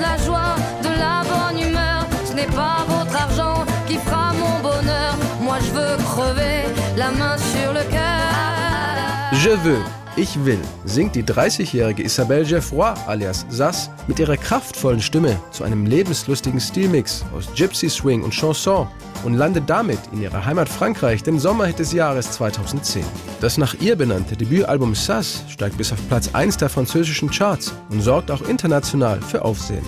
de la joie, de la bonne humeur. Ce n'est pas votre argent qui fera mon bonheur. Moi je veux crever, la main sur le cœur. Je veux. Ich will, singt die 30-jährige Isabelle Geoffroy alias Sass mit ihrer kraftvollen Stimme zu einem lebenslustigen Stilmix aus Gypsy Swing und Chanson und landet damit in ihrer Heimat Frankreich den Sommerhit des Jahres 2010. Das nach ihr benannte Debütalbum Sass steigt bis auf Platz 1 der französischen Charts und sorgt auch international für Aufsehen.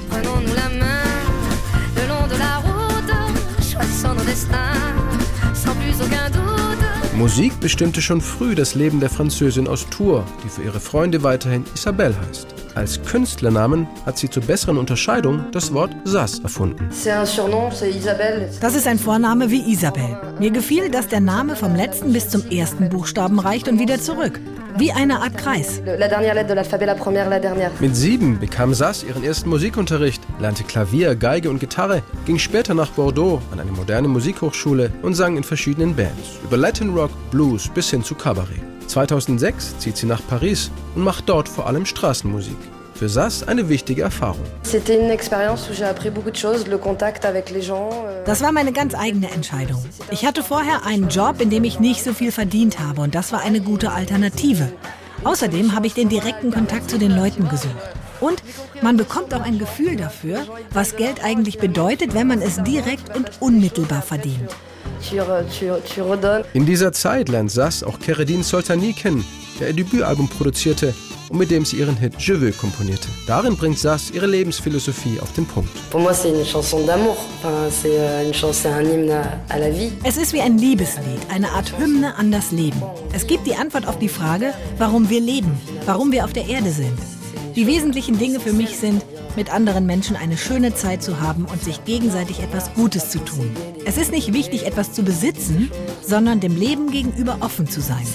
Musik bestimmte schon früh das Leben der Französin aus Tours, die für ihre Freunde weiterhin Isabelle heißt. Als Künstlernamen hat sie zur besseren Unterscheidung das Wort Sass erfunden. Das ist ein Vorname wie Isabel. Mir gefiel, dass der Name vom letzten bis zum ersten Buchstaben reicht und wieder zurück. Wie eine Art Kreis. Mit sieben bekam Sass ihren ersten Musikunterricht, lernte Klavier, Geige und Gitarre, ging später nach Bordeaux an eine moderne Musikhochschule und sang in verschiedenen Bands, über Latin Rock, Blues bis hin zu Cabaret. 2006 zieht sie nach Paris und macht dort vor allem Straßenmusik. Für Sass eine wichtige Erfahrung. Euh, Das war meine ganz eigene Entscheidung. Ich hatte vorher einen Job, in dem ich nicht so viel verdient habe und das war eine gute Alternative. Außerdem habe ich den direkten Kontakt zu den Leuten gesucht. Und man bekommt auch ein Gefühl dafür, was Geld eigentlich bedeutet, wenn man es direkt und unmittelbar verdient. Tu, re- tu, tu redonnes. In dieser Zeit lernt Sass auch Keredin Soltani kennen, der ihr Debütalbum produzierte und mit dem sie ihren Hit Je veux komponierte. Darin bringt Sass ihre Lebensphilosophie auf den Punkt. Euh. Es ist wie ein Liebeslied, eine Art Hymne an das Leben. Es gibt die Antwort auf die Frage, warum wir leben, warum wir auf der Erde sind. Die wesentlichen Dinge für mich sind, mit anderen Menschen eine schöne Zeit zu haben und sich gegenseitig etwas Gutes zu tun. Es ist nicht wichtig, etwas zu besitzen, sondern dem Leben gegenüber offen zu sein.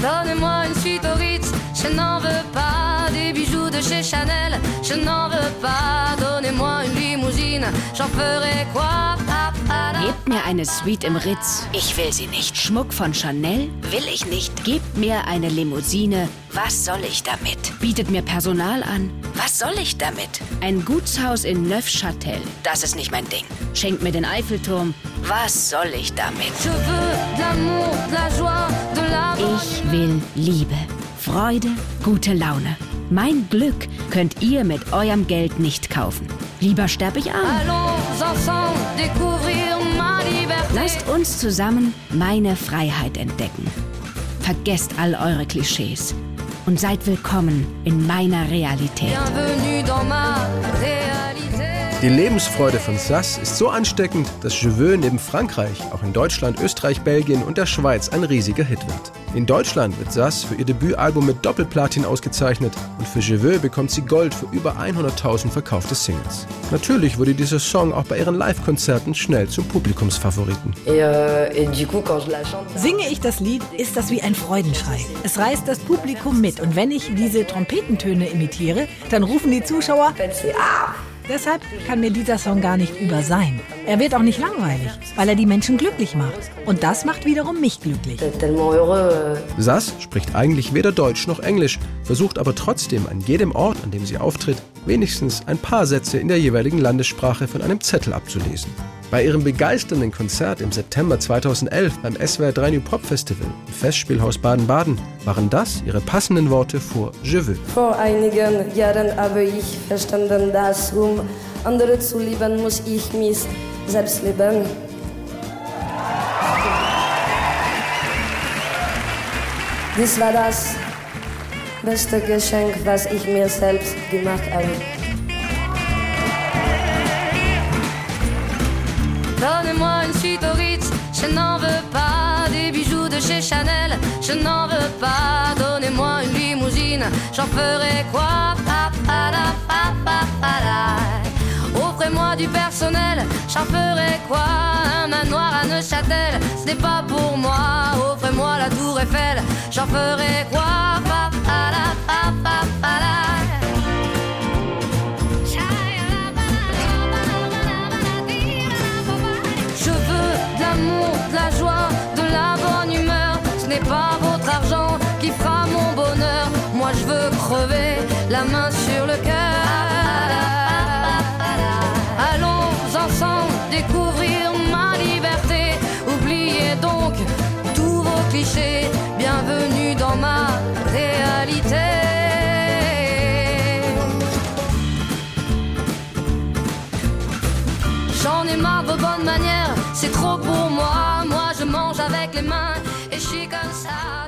Donnez-moi une suite au Ritz, je n'en veux pas des bijoux de chez Chanel, je n'en veux pas. Donnez-moi une limousine, j'en ferai quoi. Gebt mir eine Suite im Ritz. Ich will sie nicht. Schmuck von Chanel? Will ich nicht. Gebt mir eine Limousine. Was soll ich damit? Bietet mir Personal an. Was soll ich damit? Ein Gutshaus in Neufchâtel. Das ist nicht mein Ding. Schenkt mir den Eiffelturm. Was soll ich damit? Ich will Liebe, Freude, gute Laune. Mein Glück könnt ihr mit eurem Geld nicht kaufen. Lieber sterb ich arm. Lasst uns zusammen meine Freiheit entdecken. Vergesst all eure Klischees und seid willkommen in meiner Realität. Die Lebensfreude von Sass ist so ansteckend, dass Je veux neben Frankreich auch in Deutschland, Österreich, Belgien und der Schweiz ein riesiger Hit wird. In Deutschland wird Sass für ihr Debütalbum mit Doppelplatin ausgezeichnet und für Je veux bekommt sie Gold für über 100.000 verkaufte Singles. Natürlich wurde dieser Song auch bei ihren Live-Konzerten schnell zum Publikumsfavoriten. Euh, Singe ich das Lied, ist das wie ein Freudenschrei. Es reißt das Publikum mit und wenn ich diese Trompetentöne imitiere, dann rufen die Zuschauer, ah deshalb kann mir dieser Song gar nicht über sein. Er wird auch nicht langweilig, weil er die Menschen glücklich macht. Und das macht wiederum mich glücklich. Euh, Sass spricht eigentlich weder Deutsch noch Englisch, versucht aber trotzdem an jedem Ort, an dem sie auftritt, wenigstens ein paar Sätze in der jeweiligen Landessprache von einem Zettel abzulesen. Bei ihrem begeisternden Konzert im September 2011 beim SWR 3 New Pop Festival im Festspielhaus Baden-Baden waren das ihre passenden Worte vor Je veux. Vor einigen Jahren habe ich verstanden, dass um andere zu lieben, muss ich mich selbst lieben. Dies war das beste Geschenk, was ich mir selbst gemacht habe. Donnez-moi une suite au Ritz, je n'en veux pas des bijoux de chez Chanel, je n'en veux pas. Donnez-moi une limousine, j'en ferai quoi? Du personnel, j'en ferai quoi Un manoir à Neuchâtel, ce n'est pas pour moi. Offrez-moi la tour Eiffel, j'en ferai quoi. Je veux de l'amour, de la joie, de la bonne humeur. Ce n'est pas votre argent qui fera mon bonheur. Moi je veux crever, la main sur le Bienvenue dans ma réalité. J'en ai marre vos bonnes manières, c'est trop pour moi. Moi je mange avec les mains et je suis comme ça,